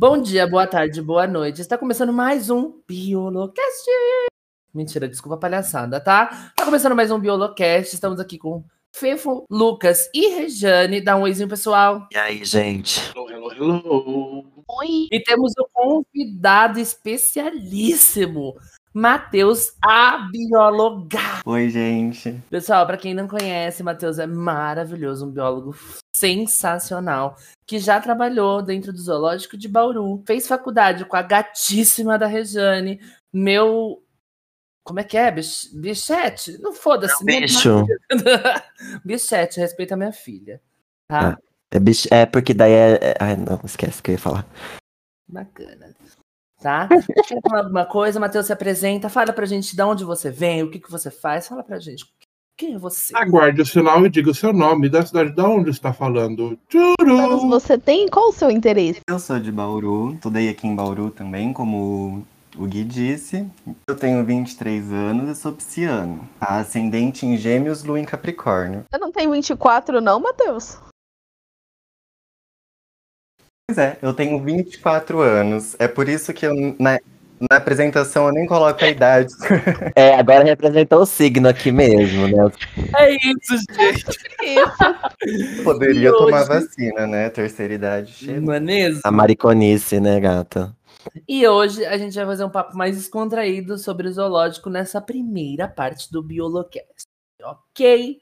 Bom dia, boa tarde, boa noite. Está começando mais um Biolocast. Mentira, desculpa a palhaçada, tá? Tá começando mais um Biolocast. Estamos aqui com Fefo, Lucas e Rejane. Dá um oizinho, pessoal. E aí, gente? Hello, hello, hello. Oi. E temos um convidado especialíssimo, Matheus, a bióloga. Oi, gente. Pessoal, para quem não conhece, Matheus é maravilhoso, um biólogo sensacional, que já trabalhou dentro do zoológico de Bauru, fez faculdade com a gatíssima da Rejane, meu como é que é? Bich- Bichete? Não foda-se. minha- Bicho. Bichete, respeita a minha filha. Tá? Ah. É, bicho, é porque daí é. é- Ai, não, esquece o que eu ia falar. Bacana. Tá? Quer falar alguma coisa? Matheus se apresenta, fala pra gente de onde você vem, o que, que você faz, fala pra gente. Quem é você? Aguarde o sinal e diga o seu nome e da cidade de onde está falando. Tchuru! você tem? Qual o seu interesse? Eu sou de Bauru, estudei aqui em Bauru também, como o Gui disse. Eu tenho 23 anos e sou pisciano. Ascendente em Gêmeos, Lua em Capricórnio. Você não tem 24, não, Matheus? Pois é, eu tenho 24 anos. É por isso que eu, na, na apresentação eu nem coloco a idade. É, agora representou o signo aqui mesmo, né? É isso, gente. Poderia E tomar hoje? vacina, né? Terceira idade. chega. Não é mesmo? A mariconice, né, gata? E hoje a gente vai fazer um papo mais descontraído sobre o zoológico nessa primeira parte do Biolocast. Ok?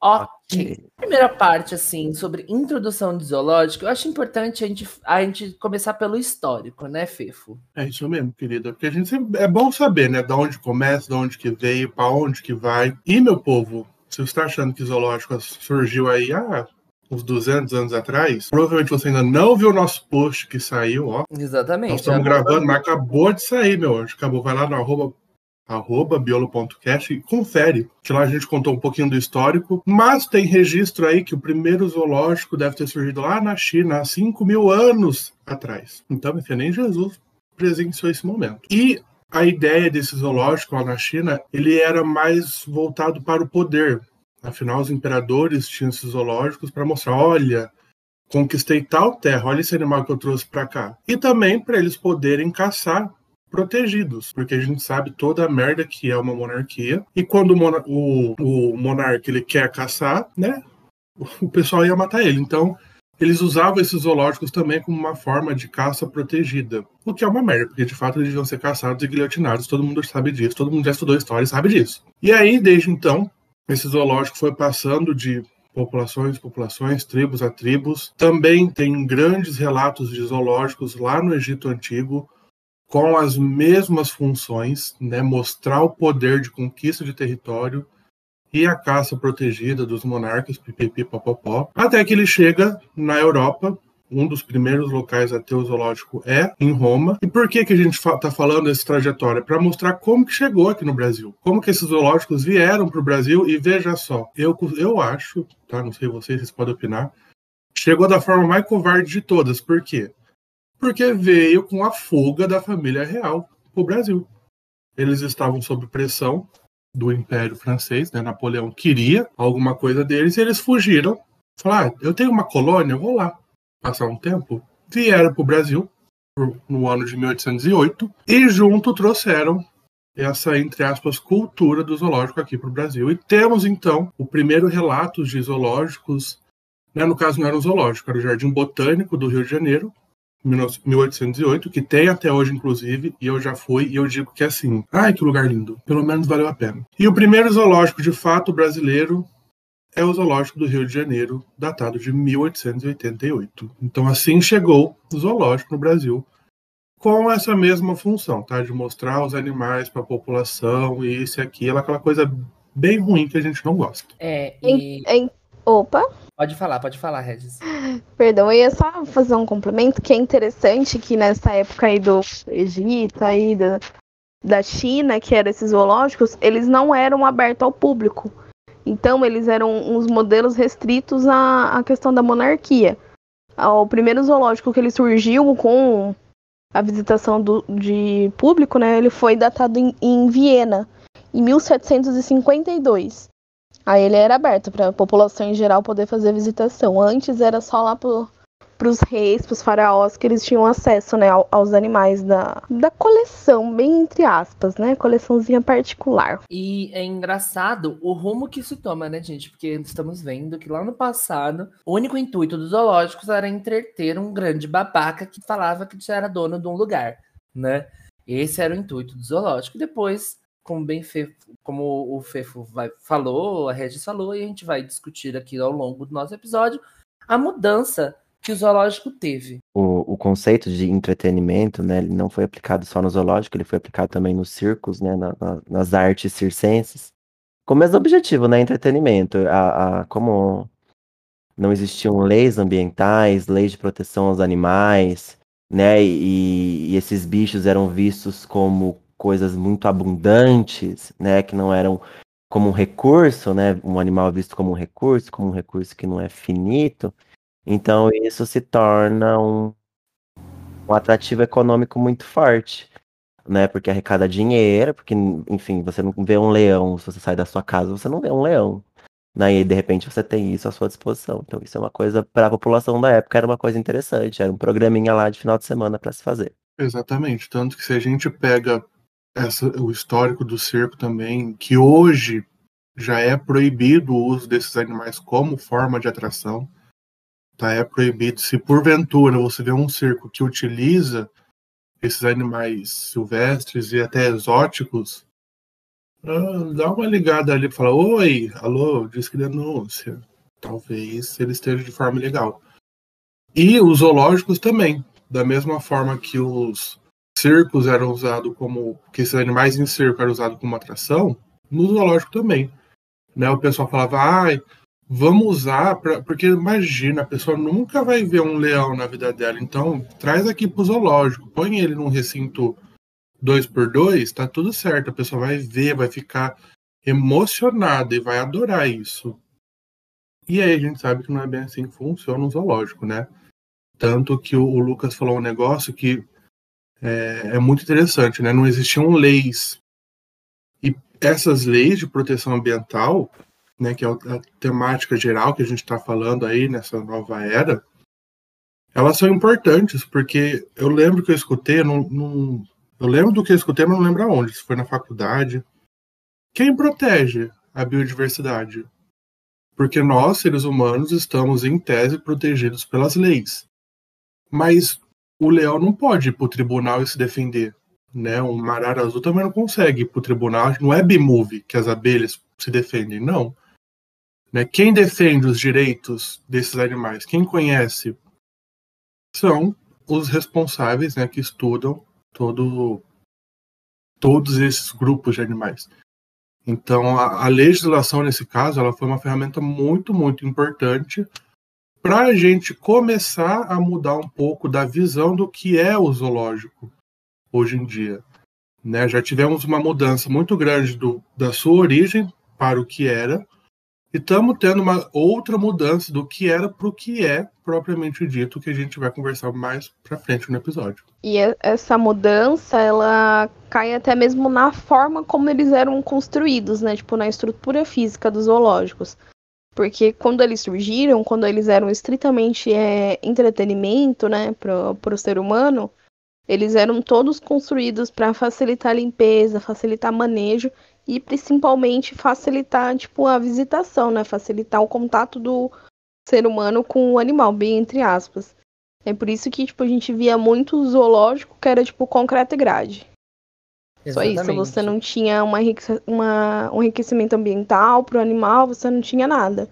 Ok. Primeira parte, assim, sobre introdução de zoológico, eu acho importante a gente, a gente começar pelo histórico, né, Fefo? É isso mesmo, querida. Porque a gente sempre, é bom saber, né? Da onde começa, da onde que veio, pra onde que vai. E, meu povo, se você está achando que zoológico surgiu aí há uns 200 anos atrás, provavelmente você ainda não viu o nosso post que saiu, ó. Exatamente. Nós estamos gravando, mas acabou de sair, meu anjo. Acabou. Vai lá no arroba, arroba biolo.cast confere. Que lá a gente contou um pouquinho do histórico. Mas tem registro aí que o primeiro zoológico deve ter surgido lá na China há 5 mil anos atrás. Então, nem Jesus presenciou esse momento. E a ideia desse zoológico lá na China, ele era mais voltado para o poder. Afinal, os imperadores tinham esses zoológicos para mostrar, olha, conquistei tal terra, olha esse animal que eu trouxe para cá. E também para eles poderem caçar protegidos, porque a gente sabe toda a merda que é uma monarquia. E quando o, mona- o, o monarca ele quer caçar, né, o pessoal ia matar ele. Então, eles usavam esses zoológicos também como uma forma de caça protegida. O que é uma merda, porque de fato eles deviam ser caçados e guilhotinados. Todo mundo sabe disso, todo mundo já estudou história e sabe disso. E aí, desde então, esse zoológico foi passando de populações, populações, tribos a tribos. Também tem grandes relatos de zoológicos lá no Egito Antigo, com as mesmas funções, né? mostrar o poder de conquista de território e a caça protegida dos monarcas, pipipi, popopó, até que ele chega na Europa. Um dos primeiros locais a ter o zoológico é em Roma. E por que, que a gente está falando dessa trajetória? Para mostrar como que chegou aqui no Brasil. Como que esses zoológicos vieram para o Brasil. E veja só, eu, eu acho, tá? não sei vocês, vocês podem opinar, chegou da forma mais covarde de todas. Por quê? Porque veio com a fuga da família real para o Brasil. Eles estavam sob pressão do Império Francês, né? Napoleão queria alguma coisa deles e eles fugiram. Falaram, ah, eu tenho uma colônia, vou lá passar um tempo. Vieram para o Brasil no ano de 1808 e junto trouxeram essa, entre aspas, cultura do zoológico aqui para o Brasil. E temos, então, o primeiro relato de zoológicos, né? no caso não era um zoológico, era o Jardim Botânico do Rio de Janeiro, 1808, que tem até hoje, inclusive, e eu já fui, e eu digo que é assim, ai, que lugar lindo, pelo menos valeu a pena. E o primeiro zoológico, de fato, brasileiro, é o Zoológico do Rio de Janeiro, datado de 1888. Então, assim chegou o zoológico no Brasil, com essa mesma função, tá? De mostrar os animais para a população, e isso e aquilo, aquela coisa bem ruim que a gente não gosta. É, Em- e... em- Opa, Pode falar, pode falar, Regis. perdão, eu ia só fazer um complemento que é interessante que nessa época aí do Egito, aí da, da China, que eram esses zoológicos, eles não eram abertos ao público. Então, eles eram uns modelos restritos à, à questão da monarquia. O primeiro zoológico que ele surgiu com a visitação do, de público, né, ele foi datado em, em Viena, em 1752. Aí ele era aberto para a população em geral poder fazer visitação. Antes era só lá pro, pros reis, pros faraós, que eles tinham acesso, né, aos animais da, da coleção, bem entre aspas, né, coleçãozinha particular. E é engraçado o rumo que isso toma, né, gente? Porque estamos vendo que lá no passado, o único intuito dos zoológicos era entreter um grande babaca que falava que era dono de um lugar, né? Esse era o intuito do zoológico. Depois, como bem Fefo, como o Fefo vai, falou, a Regis falou, e a gente vai discutir aqui ao longo do nosso episódio, a mudança que o zoológico teve. O, o conceito de entretenimento, né, ele não foi aplicado só no zoológico, ele foi aplicado também nos circos, né, na, na, nas artes circenses, com o mesmo objetivo, né, entretenimento. A, a, como não existiam leis ambientais, leis de proteção aos animais, né, e, e esses bichos eram vistos como coisas muito abundantes, né, que não eram como um recurso, né, um animal visto como um recurso, como um recurso que não é finito. Então isso se torna um, um atrativo econômico muito forte, né, porque arrecada dinheiro, porque enfim, você não vê um leão, se você sai da sua casa, você não vê um leão. Né, e de repente você tem isso à sua disposição. Então isso é uma coisa para a população da época era uma coisa interessante, era um programinha lá de final de semana para se fazer. Exatamente, tanto que se a gente pega essa, o histórico do circo também, que hoje já é proibido o uso desses animais como forma de atração. Tá? É proibido. Se porventura você vê um circo que utiliza esses animais silvestres e até exóticos, ah, dá uma ligada ali e fala: Oi, alô, diz que denúncia. Talvez ele esteja de forma ilegal. E os zoológicos também. Da mesma forma que os circos eram usados como. que esses animais em circo eram usados como atração, no zoológico também. Né? O pessoal falava, ai, vamos usar, pra... porque imagina, a pessoa nunca vai ver um leão na vida dela, então traz aqui pro zoológico, põe ele num recinto 2 por 2 tá tudo certo, a pessoa vai ver, vai ficar emocionada e vai adorar isso. E aí a gente sabe que não é bem assim que funciona o zoológico, né? Tanto que o, Lucas falou um negócio que é, é muito interessante, né? Não existiam leis. E essas leis de proteção ambiental, né, que é a temática geral que a gente está falando aí nessa nova era, elas são importantes, porque eu lembro que eu escutei, não, não, eu lembro do que eu escutei, mas não lembro aonde, se foi na faculdade. Quem protege a biodiversidade? Porque nós, seres humanos, estamos, em tese, protegidos pelas leis. Mas o leão não pode ir para o tribunal e se defender. Né? Um marara azul também não consegue ir para o tribunal. Não é B-movie que as abelhas se defendem, não. Né? Quem defende os direitos desses animais, quem conhece, são os responsáveis né, que estudam todo, todos esses grupos de animais. Então, a, a legislação, nesse caso, ela foi uma ferramenta muito, muito importante para a gente começar a mudar um pouco da visão do que é o zoológico hoje em dia. Né? Já tivemos uma mudança muito grande do, da sua origem para o que era, e estamos tendo uma outra mudança do que era para o que é propriamente dito, que a gente vai conversar mais para frente no episódio. E essa mudança, ela cai até mesmo na forma como eles eram construídos, né? Tipo, na estrutura física dos zoológicos. Porque quando eles surgiram, quando eles eram estritamente é, entretenimento, né, para o ser humano, eles eram todos construídos para facilitar a limpeza, facilitar manejo e principalmente facilitar tipo a visitação, né, facilitar o contato do ser humano com o animal, bem entre aspas. É por isso que tipo a gente via muito zoológico que era tipo concreto e grade. Exatamente. Só isso, você não tinha uma, uma, um enriquecimento ambiental para o animal, você não tinha nada.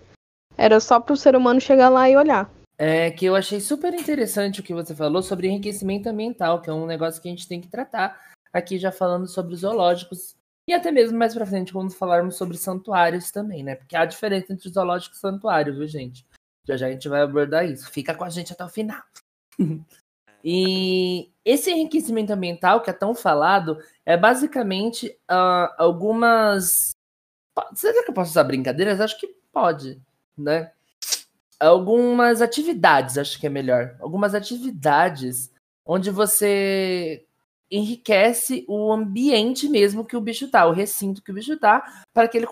Era só para o ser humano chegar lá e olhar. É que eu achei super interessante o que você falou sobre enriquecimento ambiental, que é um negócio que a gente tem que tratar aqui já falando sobre zoológicos e até mesmo mais para frente quando falarmos sobre santuários também, né? Porque há diferença entre zoológico e santuário, viu, gente? Já já a gente vai abordar isso. Fica com a gente até o final. E esse enriquecimento ambiental que é tão falado é basicamente uh, algumas. Será que eu posso usar brincadeiras? Acho que pode, né? Algumas atividades, acho que é melhor. Algumas atividades onde você enriquece o ambiente mesmo que o bicho tá, o recinto que o bicho tá, para que ele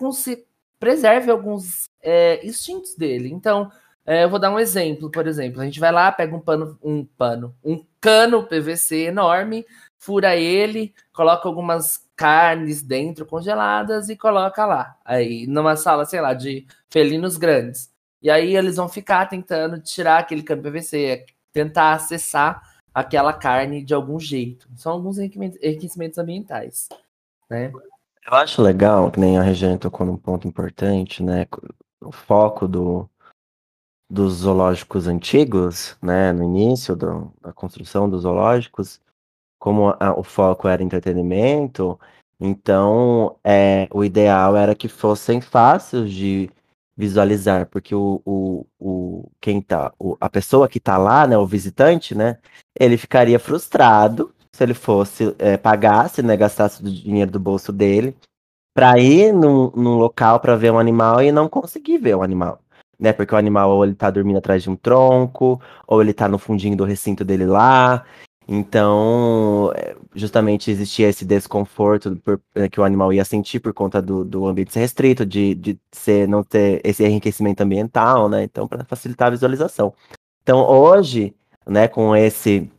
preserve alguns é, instintos dele. Então, É, eu vou dar um exemplo, por exemplo. A gente vai lá, pega um pano, um pano, um cano PVC enorme, fura ele, coloca algumas carnes dentro congeladas e coloca lá. Aí, numa sala, sei lá, de felinos grandes. E aí eles vão ficar tentando tirar aquele cano PVC, tentar acessar aquela carne de algum jeito. São alguns enriquecimentos ambientais, né? Eu acho legal, que nem a Regina tocou num ponto importante, né? O foco do, dos zoológicos antigos, né? No início do, da construção dos zoológicos, como a, o foco era entretenimento, então é, o ideal era que fossem fáceis de visualizar, porque o, o, o quem tá, o, a pessoa que tá lá, né, o visitante, né, ele ficaria frustrado se ele fosse é, pagasse, né, gastasse o dinheiro do bolso dele para ir num, num local para ver um animal e não conseguir ver o animal, né? Porque o animal ou ele tá dormindo atrás de um tronco, ou ele tá no fundinho do recinto dele lá. Então, é, justamente existia esse desconforto por, é, que o animal ia sentir por conta do, do ambiente ser restrito, de, de ser, não ter esse enriquecimento ambiental, né? Então, para facilitar a visualização. Então, hoje, né, com esse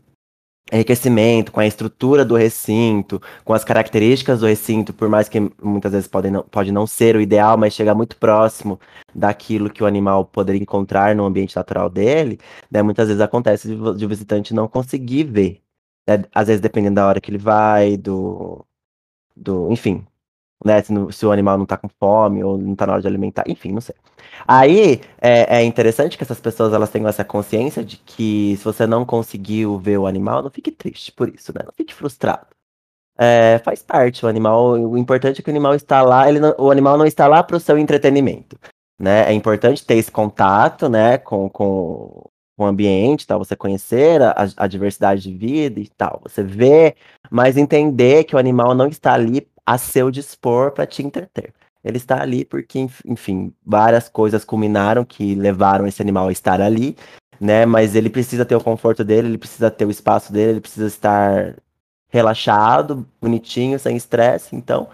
enriquecimento, com a estrutura do recinto, com as características do recinto, por mais que muitas vezes pode não, pode não ser o ideal, mas chegar muito próximo daquilo que o animal poderia encontrar no ambiente natural dele, né, muitas vezes acontece de, de o visitante não conseguir ver. Né, às vezes dependendo da hora que ele vai, do, do enfim, né? Se, no, se, o animal não tá com fome ou não tá na hora de alimentar, enfim, não sei. Aí é, é, interessante que essas pessoas elas tenham essa consciência de que se você não conseguiu ver o animal, não fique triste por isso, né? Não fique frustrado. É, faz parte, o animal. O importante é que o animal está lá, ele não, o animal não está lá para o seu entretenimento. Né? É importante ter esse contato né, com, com, o ambiente, tal, você conhecer a, a diversidade de vida e tal. Você vê, mas entender que o animal não está ali a seu dispor para te entreter. Ele está ali porque, enfim, várias coisas culminaram que levaram esse animal a estar ali, né? Mas ele precisa ter o conforto dele, ele precisa ter o espaço dele, ele precisa estar relaxado, bonitinho, sem estresse. Então,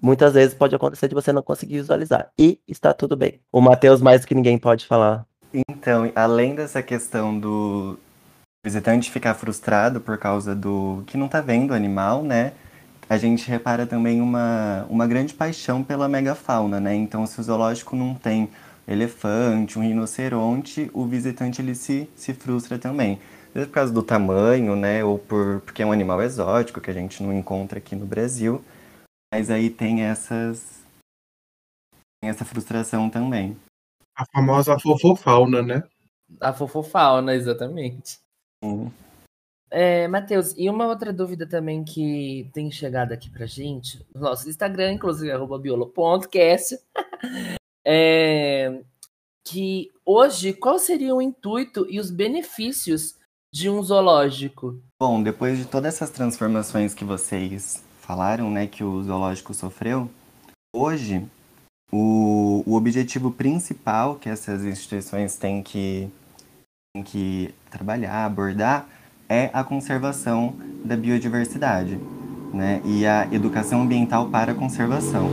muitas vezes pode acontecer de você não conseguir visualizar. E está tudo bem. O Matheus, mais do que ninguém pode falar. Então, além dessa questão do visitante ficar frustrado por causa do que não está vendo o animal, né? A gente repara também uma, uma grande paixão pela megafauna, né? Então, se o zoológico não tem elefante, um rinoceronte, o visitante ele se, se frustra também. Seja por causa do tamanho, né? Ou por, porque é um animal exótico que a gente não encontra aqui no Brasil. Mas aí tem essas. Tem essa frustração também. A famosa fofofauna, né? A fofofauna, exatamente. Sim. É, Matheus, e uma outra dúvida também que tem chegado aqui pra gente, no nosso Instagram, inclusive, arroba biolo.cast, é, que hoje, qual seria o intuito e os benefícios de um zoológico? Bom, depois de todas essas transformações que vocês falaram, né, que o zoológico sofreu, hoje o, o objetivo principal que essas instituições têm que, têm que trabalhar, abordar, é a conservação da biodiversidade né, e a educação ambiental para a conservação.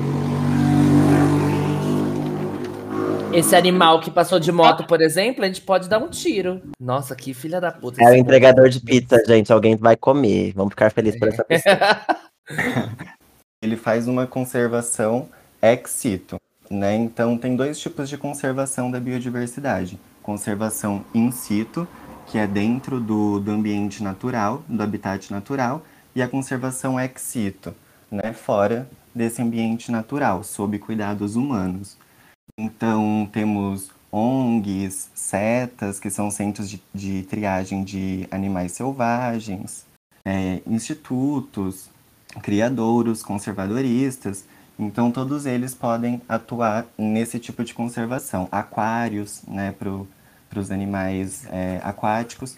Esse animal que passou de moto, por exemplo, a gente pode dar um tiro. Nossa, que filha da puta. É o entregador de pizza, gente. Alguém vai comer. Vamos ficar felizes por essa pessoa. Ele faz uma conservação ex situ. Né? Então, tem dois tipos de conservação da biodiversidade: conservação in situ, que é dentro do, do ambiente natural, do habitat natural, e a conservação ex situ, né, fora desse ambiente natural, sob cuidados humanos. Então, temos ONGs, CETAs, que são centros de, de triagem de animais selvagens, é, institutos, criadouros, conservadoristas. Então, todos eles podem atuar nesse tipo de conservação. Aquários, né, para para os animais é, aquáticos.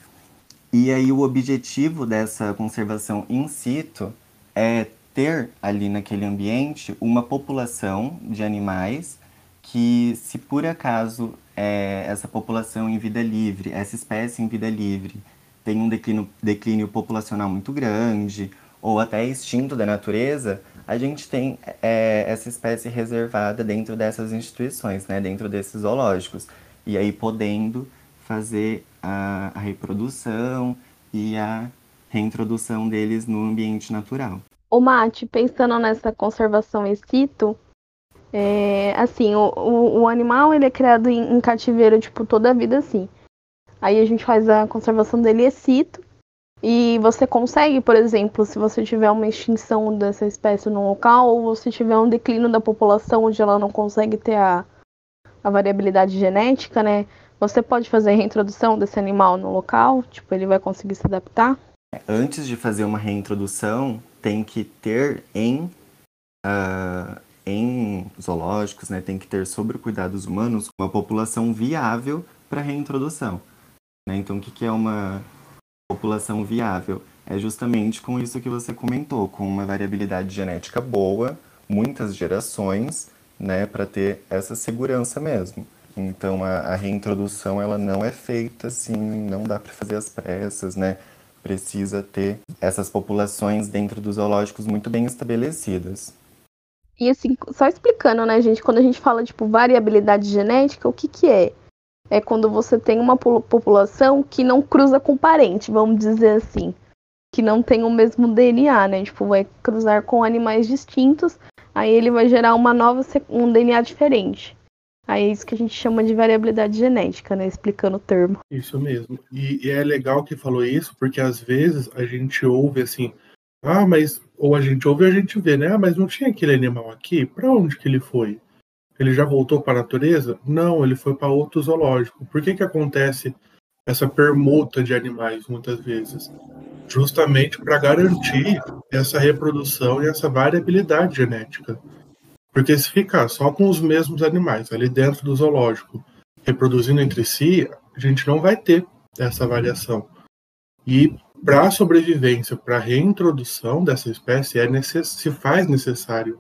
E aí o objetivo dessa conservação in situ é ter ali naquele ambiente uma população de animais que, se por acaso é, essa população em vida livre, essa espécie em vida livre, tem um declínio, declínio populacional muito grande, ou até extinto da natureza, a gente tem é, essa espécie reservada dentro dessas instituições, né, dentro desses zoológicos. E aí podendo fazer a, a reprodução e a reintrodução deles no ambiente natural. O mate, pensando nessa conservação ex situ, é, assim, o, o, o, animal ele é criado em, em, cativeiro, tipo, toda a vida assim. Aí a gente faz a conservação dele ex situ, e você consegue, por exemplo, se você tiver uma extinção dessa espécie no local, ou você tiver um declínio da população onde ela não consegue ter a, a variabilidade genética, né? Você pode fazer a reintrodução desse animal no local? Tipo, ele vai conseguir se adaptar? Antes de fazer uma reintrodução, tem que ter em, uh, em zoológicos, né, tem que ter sobre cuidados humanos uma população viável para reintrodução. Né? Então, o que, que é uma população viável? É justamente com isso que você comentou, com uma variabilidade genética boa, muitas gerações, né, para ter essa segurança mesmo. Então a, a, reintrodução ela não é feita assim, não dá para fazer as pressas, né? Precisa ter essas populações dentro dos zoológicos muito bem estabelecidas. E assim, só explicando, né, gente, quando a gente fala tipo variabilidade genética, o que que é? É quando você tem uma população que não cruza com parente, vamos dizer assim, que não tem o mesmo DNA, né? Tipo, vai cruzar com animais distintos, aí ele vai gerar uma nova um DNA diferente. Aí é isso que a gente chama de variabilidade genética, né? Explicando o termo. Isso mesmo. E, e, é legal que falou isso, porque às vezes a gente ouve assim, ah, mas. Ou a gente ouve e a gente vê, né? Ah, mas não tinha aquele animal aqui? Para onde que ele foi? Ele já voltou para a natureza? Não, ele foi para outro zoológico. Por que que acontece essa permuta de animais muitas vezes? Justamente para garantir essa reprodução e essa variabilidade genética. Porque se ficar só com os mesmos animais ali dentro do zoológico, reproduzindo entre si, a gente não vai ter essa variação. E para a sobrevivência, para a reintrodução dessa espécie, é necess... se faz necessário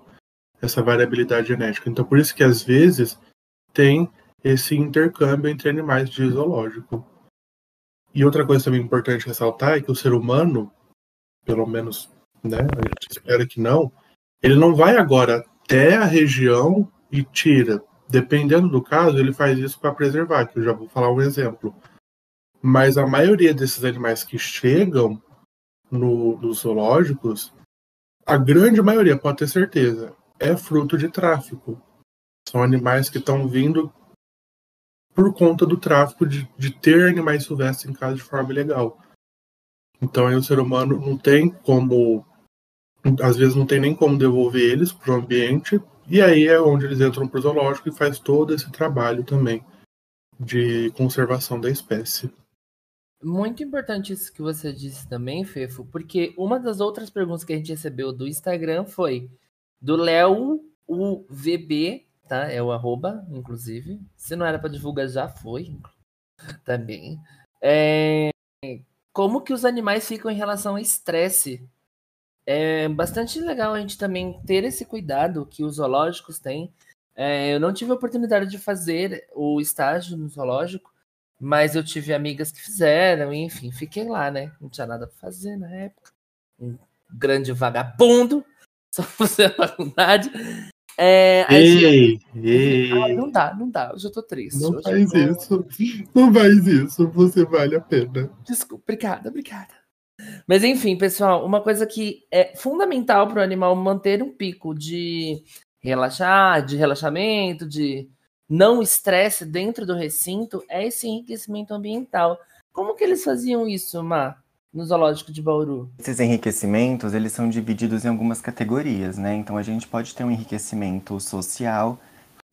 essa variabilidade genética. Então, por isso que às vezes tem esse intercâmbio entre animais de zoológico. E outra coisa também importante ressaltar é que o ser humano, pelo menos, né, a gente espera que não, ele não vai agora até a região e tira. Dependendo do caso, ele faz isso para preservar, que eu já vou falar um exemplo. Mas a maioria desses animais que chegam no, nos zoológicos, a grande maioria, pode ter certeza, é fruto de tráfico. São animais que estão vindo por conta do tráfico de, de ter animais silvestres em casa de forma ilegal. Então aí o ser humano não tem como às vezes não tem nem como devolver eles para o ambiente, e aí é onde eles entram para o zoológico e faz todo esse trabalho também de conservação da espécie. Muito importante isso que você disse também, Fefo, porque uma das outras perguntas que a gente recebeu do Instagram foi do Léo UVB, tá? É o arroba, inclusive. Se não era para divulgar, já foi também. É... Como que os animais ficam em relação ao estresse é bastante legal a gente também ter esse cuidado que os zoológicos têm. É, eu não tive a oportunidade de fazer o estágio no zoológico, mas eu tive amigas que fizeram, enfim, fiquei lá, né? Não tinha nada para fazer na época. Um grande vagabundo, só fazer a faculdade. É, ei, ei. Ah, não dá, não dá, eu já tô triste. Não faz tô... isso, não faz isso, você vale a pena. Desculpa, obrigada, obrigada. Mas enfim, pessoal, uma coisa que é fundamental para o animal manter um pico de relaxar, de relaxamento, de não estresse dentro do recinto é esse enriquecimento ambiental. Como que eles faziam isso, Má, no zoológico de Bauru? Esses enriquecimentos, eles são divididos em algumas categorias, né? Então a gente pode ter um enriquecimento social,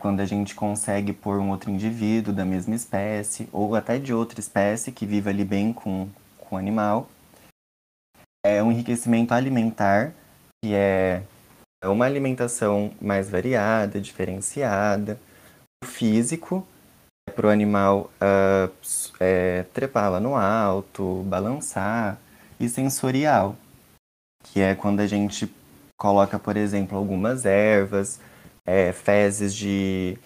quando a gente consegue pôr um outro indivíduo da mesma espécie ou até de outra espécie que viva ali bem com, com o animal é um enriquecimento alimentar, que é uma alimentação mais variada, diferenciada. O físico para o animal uh, é, trepar lá no alto, balançar. E sensorial, que é quando a gente coloca, por exemplo, algumas ervas, é, fezes de.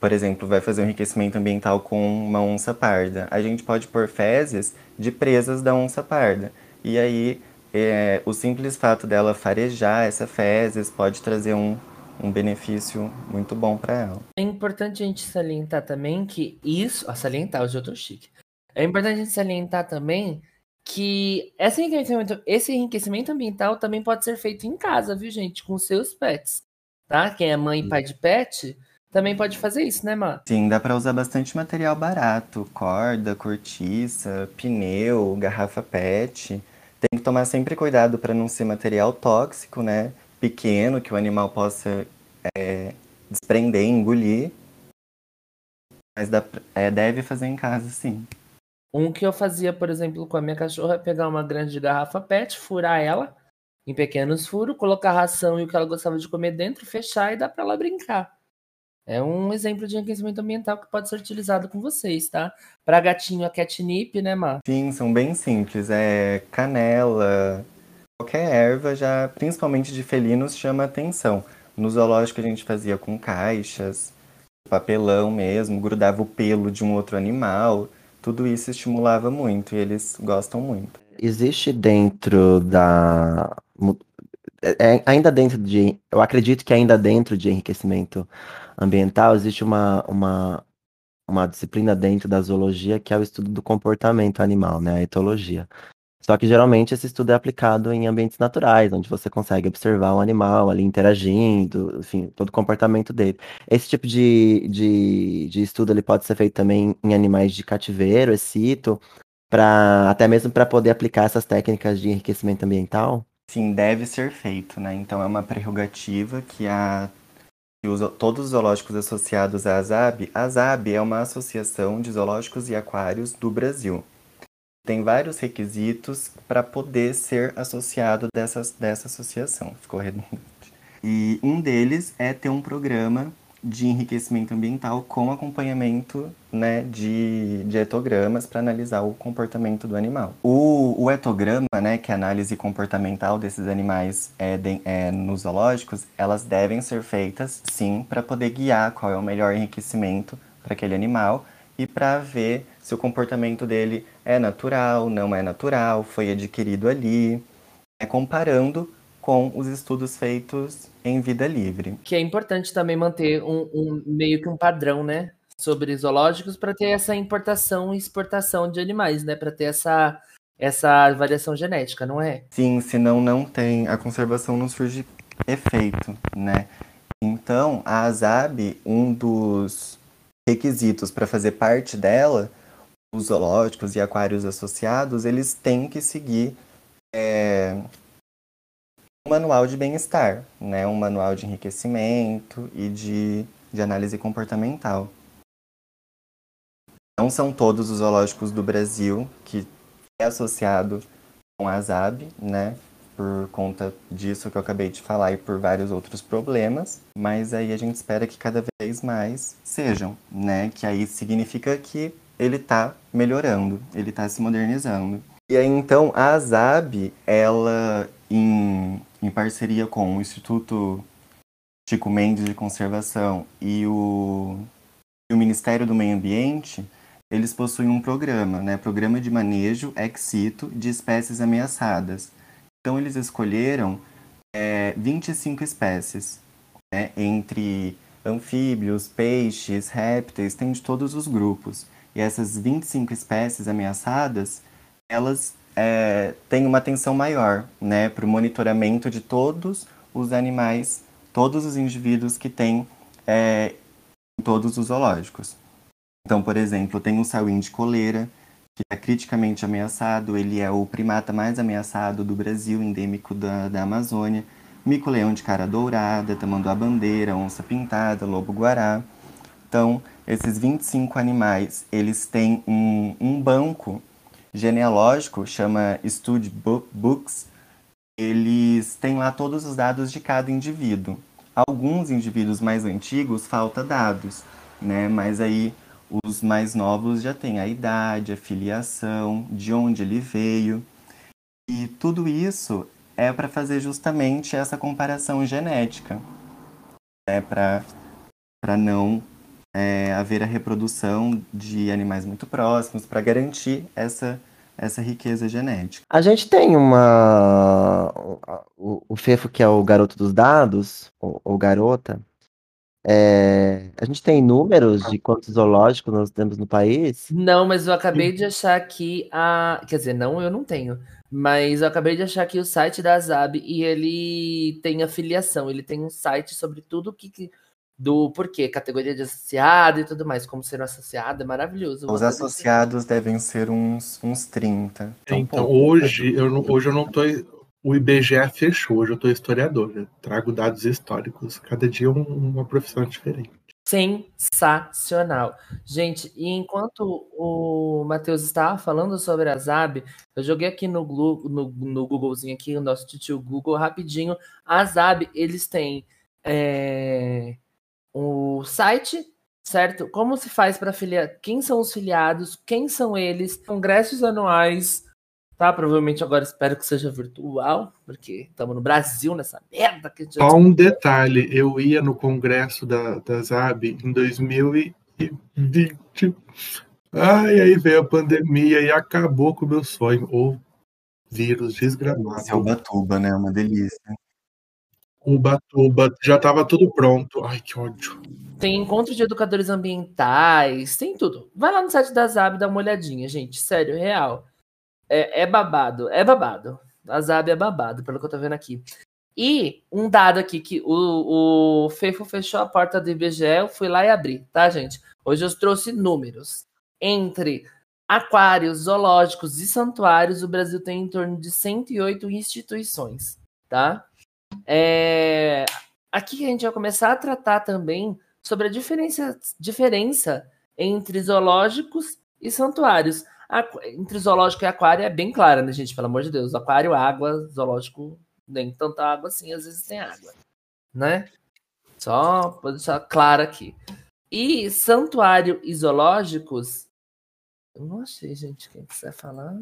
Por exemplo, vai fazer um enriquecimento ambiental com uma onça parda. A gente pode pôr fezes de presas da onça parda. E aí, é, o simples fato dela farejar essa fezes pode trazer um, um benefício muito bom para ela. É importante a gente salientar também que isso. Ah, salientar, hoje eu tô chique. É importante a gente salientar também que esse enriquecimento, esse enriquecimento ambiental também pode ser feito em casa, viu, gente? Com seus pets. Tá? Quem é mãe e pai de pet também pode fazer isso, né, Má? Sim, dá para usar bastante material barato: corda, cortiça, pneu, garrafa PET. Tem que tomar sempre cuidado para não ser material tóxico, né? Pequeno, que o animal possa é, desprender, engolir. Mas dá, é, deve fazer em casa, sim. Um que eu fazia, por exemplo, com a minha cachorra é pegar uma grande garrafa PET, furar ela em pequenos furos, colocar a ração e o que ela gostava de comer dentro, fechar e dar para ela brincar. É um exemplo de enriquecimento ambiental que pode ser utilizado com vocês, tá? Para gatinho, a catnip, né, Má? Sim, são bem simples. É canela, qualquer erva, já principalmente de felinos, chama atenção. No zoológico a gente fazia com caixas, papelão mesmo, grudava o pelo de um outro animal. Tudo isso estimulava muito e eles gostam muito. Existe dentro da. É, é, ainda dentro de. Eu acredito que ainda dentro de enriquecimento ambiental existe uma, uma, uma disciplina dentro da zoologia que é o estudo do comportamento animal, né? A etologia. Só que geralmente esse estudo é aplicado em ambientes naturais, onde você consegue observar um animal ali interagindo, enfim, todo o comportamento dele. Esse tipo de, de, de estudo ele pode ser feito também em animais de cativeiro, excito, para até mesmo para poder aplicar essas técnicas de enriquecimento ambiental? Sim, deve ser feito, né? Então é uma prerrogativa que a que os, todos os zoológicos associados à ASAB, a ASAB é uma associação de zoológicos e aquários do Brasil tem vários requisitos para poder ser associado dessa, dessa associação. Ficou redundante. E um deles é ter um programa de enriquecimento ambiental com acompanhamento né, de, de etogramas para analisar o comportamento do animal. O, o etograma, né, que é a análise comportamental desses animais é, de, é, nos zoológicos, elas devem ser feitas sim para poder guiar qual é o melhor enriquecimento para aquele animal e para ver se o comportamento dele é natural, não é natural, foi adquirido ali, é comparando com os estudos feitos em vida livre. Que é importante também manter um, um meio que um padrão, né, sobre zoológicos para ter essa importação e exportação de animais, né, para ter essa essa variação genética, não é? Sim, senão não tem a conservação não surge efeito, né? Então, a ASAB, um dos requisitos para fazer parte dela, os zoológicos e aquários associados, eles têm que seguir é, um manual de bem-estar, né? um manual de enriquecimento e de, de análise comportamental. Não são todos os zoológicos do Brasil que é associado com a ZAB, né? por conta disso que eu acabei de falar e por vários outros problemas, mas aí a gente espera que cada vez mais sejam, né? Que aí significa que ele está melhorando, ele está se modernizando. E aí então a ASAB, ela em, em parceria com o Instituto Chico Mendes de Conservação e o, e o Ministério do Meio Ambiente, eles possuem um programa, né? Programa de manejo ex situ de espécies ameaçadas então eles escolheram é, 25 espécies, né, entre anfíbios, peixes, répteis, tem de todos os grupos. E essas 25 espécies ameaçadas, elas é, têm uma atenção maior né, para o monitoramento de todos os animais, todos os indivíduos que tem é, em todos os zoológicos. Então, por exemplo, tem o sauim de coleira, que é criticamente ameaçado. Ele é o primata mais ameaçado do Brasil, endêmico da, da Amazônia. Mico-leão de cara dourada, tamanduá-bandeira, onça-pintada, lobo-guará. Então, esses 25 animais, eles têm um, um banco genealógico, chama Study Books. Eles têm lá todos os dados de cada indivíduo. Alguns indivíduos mais antigos falta dados, né? Mas aí os mais novos já têm a idade, a filiação, de onde ele veio. E tudo isso é para fazer justamente essa comparação genética, né? para não é, haver a reprodução de animais muito próximos, para garantir essa, essa riqueza genética. A gente tem uma, o, o Fefo, que é o garoto dos dados, ou, ou garota, é, a gente tem números de quantos zoológicos nós temos no país? Não, mas eu acabei de achar aqui a. Quer dizer, não, eu não tenho. Mas eu acabei de achar aqui o site da Azab e ele tem afiliação. Ele tem um site sobre tudo que. que do porquê, categoria de associado e tudo mais, como ser um associado, é maravilhoso. Os associados devem ser uns, uns 30. Então, então hoje, eu não, hoje eu não tô. O IBGE fechou, hoje eu tô historiador. Eu trago dados históricos. Cada dia um, uma profissão diferente. Sensacional. Gente, e enquanto o Matheus estava falando sobre a Zab, eu joguei aqui no, no, no Googlezinho aqui, o nosso tio Google, rapidinho. A Zab, eles têm é, o site, certo? Como se faz para filiar? Quem são os filiados? Quem são eles? Congressos anuais, tá? Provavelmente agora espero que seja virtual, porque estamos no Brasil nessa merda que Só um detalhe, eu ia no congresso da, da ZAB em 2020. Ai, aí veio a pandemia e acabou com o meu sonho. O vírus desgramado. Esse é o Batuba, né? Uma delícia. Ubatuba, já estava tudo pronto. Ai, que ódio. Tem encontro de educadores ambientais, tem tudo. Vai lá no site da ZAB dá uma olhadinha, gente. Sério, real. É, é babado, é babado. A ZAB é babado, pelo que eu tô vendo aqui. E um dado aqui que o, o fechou a porta do IBGE, eu fui lá e abri, tá, gente? Hoje eu trouxe números. Entre aquários, zoológicos e santuários, o Brasil tem em torno de 108 instituições, tá? É... Aqui a gente vai começar a tratar também sobre a diferença, diferença entre zoológicos e santuários. Entre zoológico e aquário é bem clara, né, gente? Pelo amor de Deus. Aquário, água, zoológico, nem tanta água assim, às vezes tem água, né? Só vou deixar claro aqui. E santuário e zoológicos. Eu não achei, gente, quem quiser falar.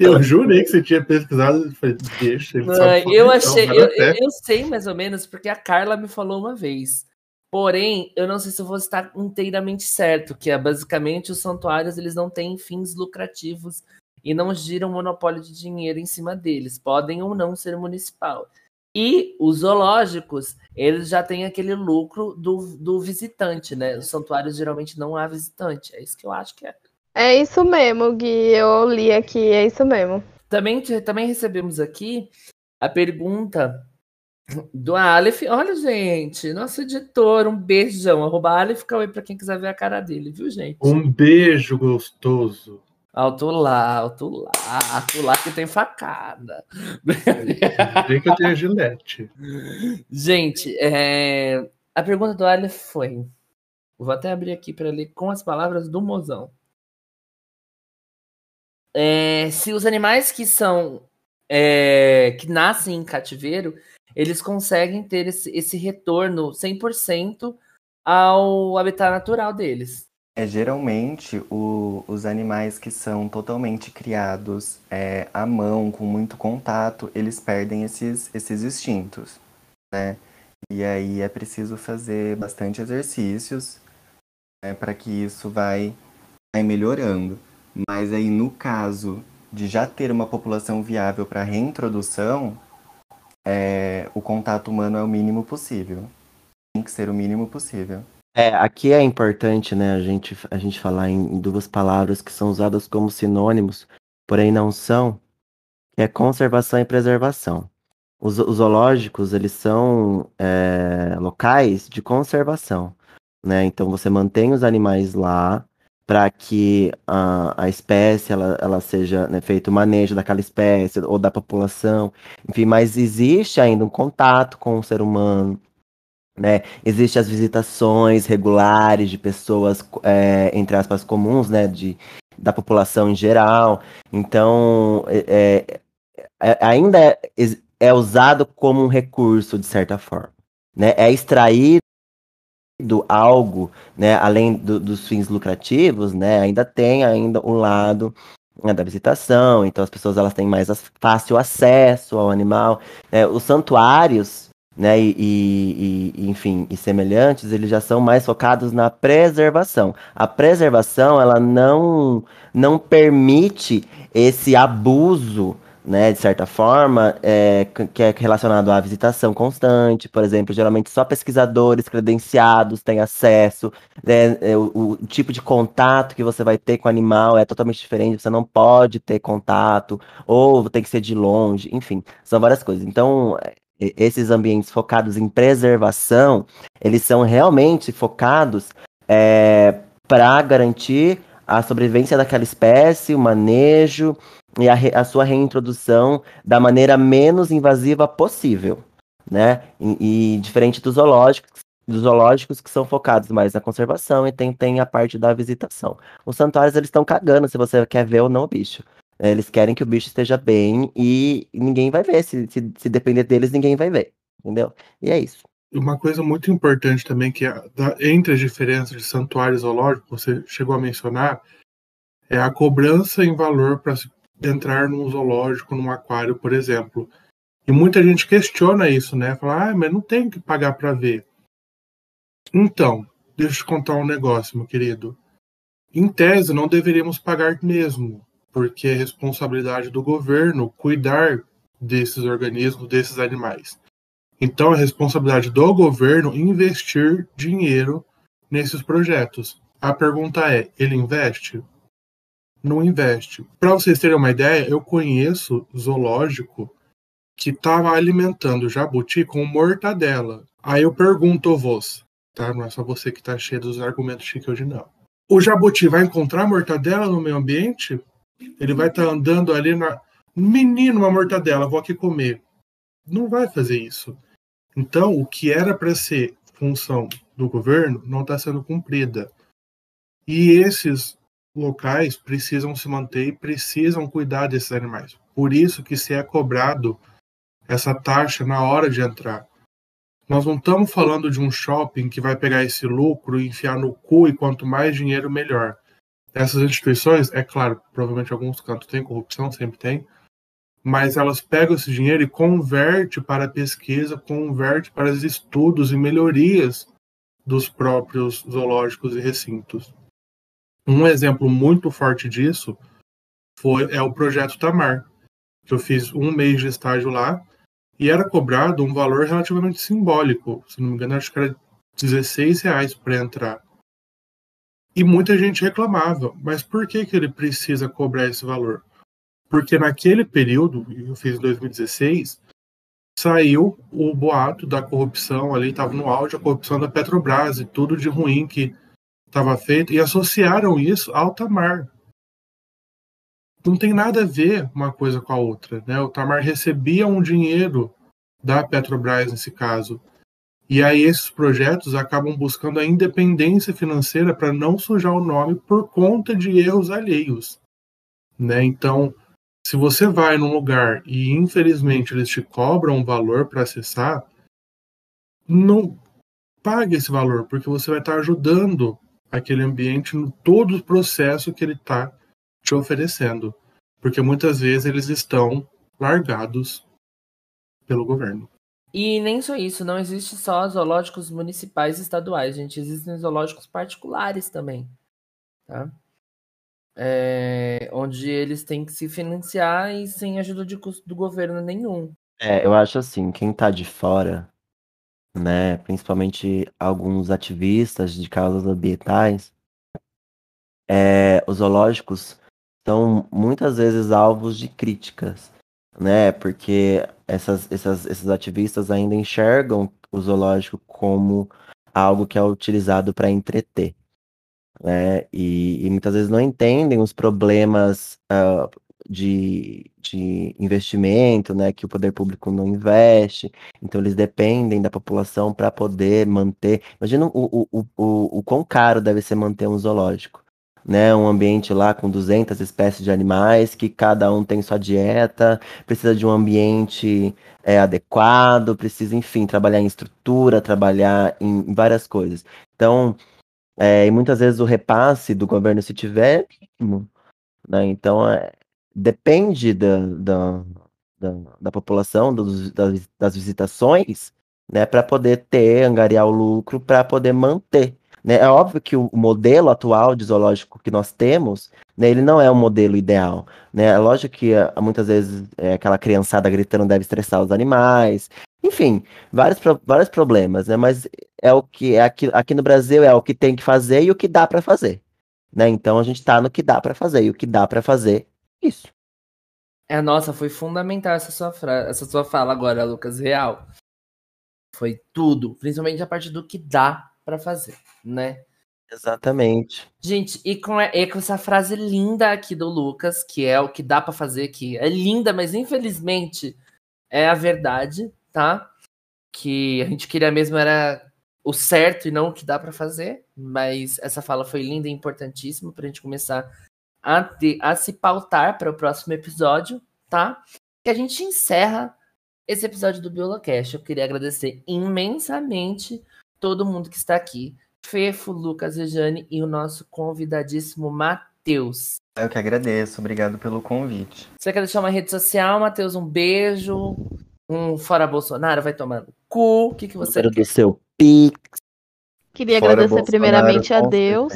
Eu jurei que você tinha pesquisado. Falei, deixa. Ele Não, eu achei, eu, eu, eu, sei mais ou menos, porque a Carla me falou uma vez. Porém, eu não sei se eu vou estar inteiramente certo, que é basicamente os santuários eles não têm fins lucrativos e não giram monopólio de dinheiro em cima deles. Podem ou não ser municipal. E os zoológicos, eles já têm aquele lucro do, do visitante, né? Os santuários geralmente não há visitante. É isso que eu acho que é. É isso mesmo, Gui. Eu li aqui, é isso mesmo. Também, também recebemos aqui a pergunta do Aleph. Olha, gente, nosso editor, um beijão. Arroba Aleph Cauê pra quem quiser ver a cara dele, viu, gente? Um beijo gostoso. Alto lá, alto lá, alto lá que tem facada. Bem que eu tenho gilete. Gente, é... a pergunta do Aleph foi. Vou até abrir aqui para ler com as palavras do mozão é, se os animais que são é, que nascem em cativeiro, eles conseguem ter esse, esse retorno 100% ao habitat natural deles. É, geralmente, o, os animais que são totalmente criados é, à mão, com muito contato, eles perdem esses, esses instintos, né? E aí é preciso fazer bastante exercícios né, para que isso vai, vai melhorando. Mas aí, no caso de já ter uma população viável para reintrodução, é, o contato humano é o mínimo possível. Tem que ser o mínimo possível. É, aqui é importante, né, a gente, a gente falar em duas palavras que são usadas como sinônimos, porém não são, que é conservação e preservação. Os, os zoológicos, eles são é, locais de conservação, né, então você mantém os animais lá, para que a, a espécie ela, ela seja né, feito o manejo daquela espécie ou da população, enfim, mas existe ainda um contato com o ser humano, né? Existem as visitações regulares de pessoas, é, entre aspas, comuns, né? De, da população em geral. Então, é, é, é ainda é, é usado como um recurso, de certa forma. Né? É extraído do algo, né, além do, dos fins lucrativos, né, ainda tem ainda um lado né, da visitação, então as pessoas elas têm mais fácil acesso ao animal. Né, os santuários, né, e, e, e, enfim, e semelhantes, eles já são mais focados na preservação. A preservação, ela não, não permite esse abuso né, de certa forma, é, que é relacionado à visitação constante, por exemplo, geralmente só pesquisadores credenciados têm acesso, né, é, o, o, tipo de contato que você vai ter com o animal é totalmente diferente, você não pode ter contato, ou tem que ser de longe, enfim, são várias coisas. Então, esses ambientes focados em preservação, eles são realmente focados é, para garantir a sobrevivência daquela espécie, o manejo e a, a, sua reintrodução da maneira menos invasiva possível, né? E, e, diferente dos zoológicos, dos zoológicos que são focados mais na conservação e tem, tem a parte da visitação. Os santuários eles estão cagando se você quer ver ou não o bicho. Eles querem que o bicho esteja bem e ninguém vai ver. Se, se, se depender deles, ninguém vai ver. Entendeu? E é isso. Uma coisa muito importante também, que é, da, entre as diferenças de santuário zoológico, você chegou a mencionar, é a cobrança em valor para entrar num zoológico, num aquário, por exemplo. E muita gente questiona isso, né? Fala, ah, mas não tem que pagar para ver. Então, deixa eu te contar um negócio, meu querido. Em tese, não deveríamos pagar mesmo, porque é responsabilidade do governo cuidar desses organismos, desses animais. Então, é responsabilidade do governo investir dinheiro nesses projetos. A pergunta é: ele investe? Não investe. Para vocês terem uma ideia, eu conheço zoológico que estava alimentando jabuti com mortadela. Aí eu pergunto vos, tá? Não é só você que está cheio dos argumentos chique hoje, não. O jabuti vai encontrar mortadela no meio ambiente? Ele vai estar tá andando ali na. Menino, uma mortadela, vou aqui comer. Não vai fazer isso. Então, o que era para ser função do governo não está sendo cumprida. E esses locais precisam se manter e precisam cuidar desses animais. Por isso que se é cobrado essa taxa na hora de entrar. Nós não estamos falando de um shopping que vai pegar esse lucro e enfiar no cu e quanto mais dinheiro, melhor. Essas instituições, é claro, provavelmente alguns cantos tem corrupção, sempre tem, mas elas pegam esse dinheiro e converte para pesquisa, converte para estudos e melhorias dos próprios zoológicos e recintos. Um exemplo muito forte disso foi é o projeto Tamar, que eu fiz um mês de estágio lá e era cobrado um valor relativamente simbólico, se não me engano acho que era 16 reais para entrar. E muita gente reclamava, mas por que, que ele precisa cobrar esse valor? Porque naquele período, eu fiz em 2016, saiu o boato da corrupção ali, estava no auge a corrupção da Petrobras e tudo de ruim que estava feito e associaram isso ao Tamar. Não tem nada a ver uma coisa com a outra. Né? O Tamar recebia um dinheiro da Petrobras nesse caso. E aí esses projetos acabam buscando a independência financeira para não sujar o nome por conta de erros alheios. Né? Então, se você vai num lugar e infelizmente eles te cobram um valor para acessar, não pague esse valor, porque você vai estar ajudando aquele ambiente no todo o processo que ele está te oferecendo. Porque muitas vezes eles estão largados pelo governo. E nem só isso, não existe só zoológicos municipais e estaduais, gente. Existem zoológicos particulares também. Tá? É, onde eles têm que se financiar e sem ajuda de custo do governo nenhum. É, eu acho assim, quem tá de fora né, principalmente alguns ativistas de causas ambientais, é, os zoológicos são muitas vezes alvos de críticas, né, porque essas, essas, esses ativistas ainda enxergam o zoológico como algo que é utilizado para entreter. Né, e, e, muitas vezes não entendem os problemas uh, de, de investimento, né, que o poder público não investe, então eles dependem da população para poder manter. Imagina o, o, o, o quão caro deve ser manter um zoológico. Né, um ambiente lá com 200 espécies de animais, que cada um tem sua dieta, precisa de um ambiente é, adequado, precisa, enfim, trabalhar em estrutura, trabalhar em várias coisas. Então, é, e muitas vezes o repasse do governo, se tiver, né, então é, depende da, da, da, da população, dos, das, das, visitações, né, para poder ter, angariar o lucro, para poder manter. Né? É óbvio que o modelo atual de zoológico que nós temos, né, ele não é o modelo ideal. Né? É lógico que ah, muitas vezes é, aquela criançada gritando deve estressar os animais, enfim, vários, vários problemas, né? mas é o que é aqui, aqui no Brasil é o que tem que fazer e o que dá para fazer. Né? Então a gente está no que dá para fazer, e o que dá para fazer, isso. É, nossa, foi fundamental essa sua, fra... essa sua fala agora, Lucas, real. Foi tudo, principalmente a parte do que dá para fazer, né? Exatamente. Gente, e com, e com essa frase linda aqui do Lucas, que é o que dá para fazer aqui. É linda, mas infelizmente é a verdade, tá? Que a gente queria mesmo era o certo e não o que dá para fazer, mas essa fala foi linda e importantíssima pra gente começar a, ter, a se pautar para o próximo episódio, tá? Que a gente encerra esse episódio do Biolocast. Eu queria agradecer imensamente todo mundo que está aqui. Fefo, Lucas e Jane e o nosso convidadíssimo Matheus. Eu que agradeço, obrigado pelo convite. Você quer deixar uma rede social, Matheus? Um beijo. Um fora Bolsonaro, vai tomando cu. O que, que você quer? do seu Pix. Queria fora agradecer Bolsonaro, primeiramente a Deus.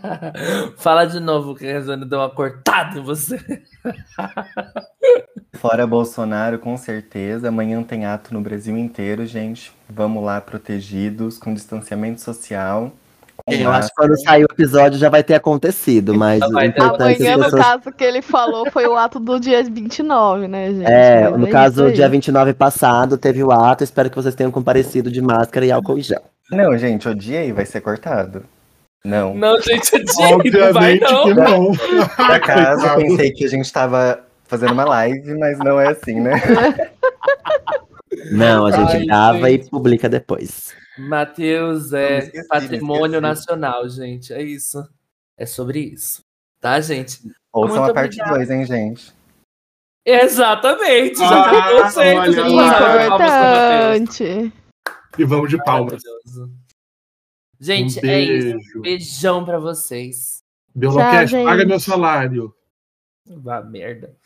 Fala de novo que a Rezone deu uma cortada em você. Fora Bolsonaro, com certeza. Amanhã tem ato no Brasil inteiro, gente. Vamos lá, protegidos, com distanciamento social. Eu acho que quando sair o episódio já vai ter acontecido, mas o importante Amanhã, no caso que ele falou, foi o ato do dia 29, né, gente? É, mas no é caso, dia 29 passado, teve o ato. Espero que vocês tenham comparecido de máscara e álcool em gel. Não, gente, odiei, vai ser cortado. Não. Não, gente, odiei, Obviamente não vai, não. que não. Por acaso, eu pensei que a gente tava fazendo uma live, mas não é assim, né? Não, a gente Ai, grava gente. e publica depois. Matheus é esqueci, patrimônio nacional, gente. É isso. É sobre isso. Tá, gente? Ouçam Muito a parte 2, hein, gente? Exatamente. Já ah, tá conceito. Importante. E vamos de palmas. Gente, um é isso. Beijão pra vocês. Biolocast, paga meu salário. Vá merda.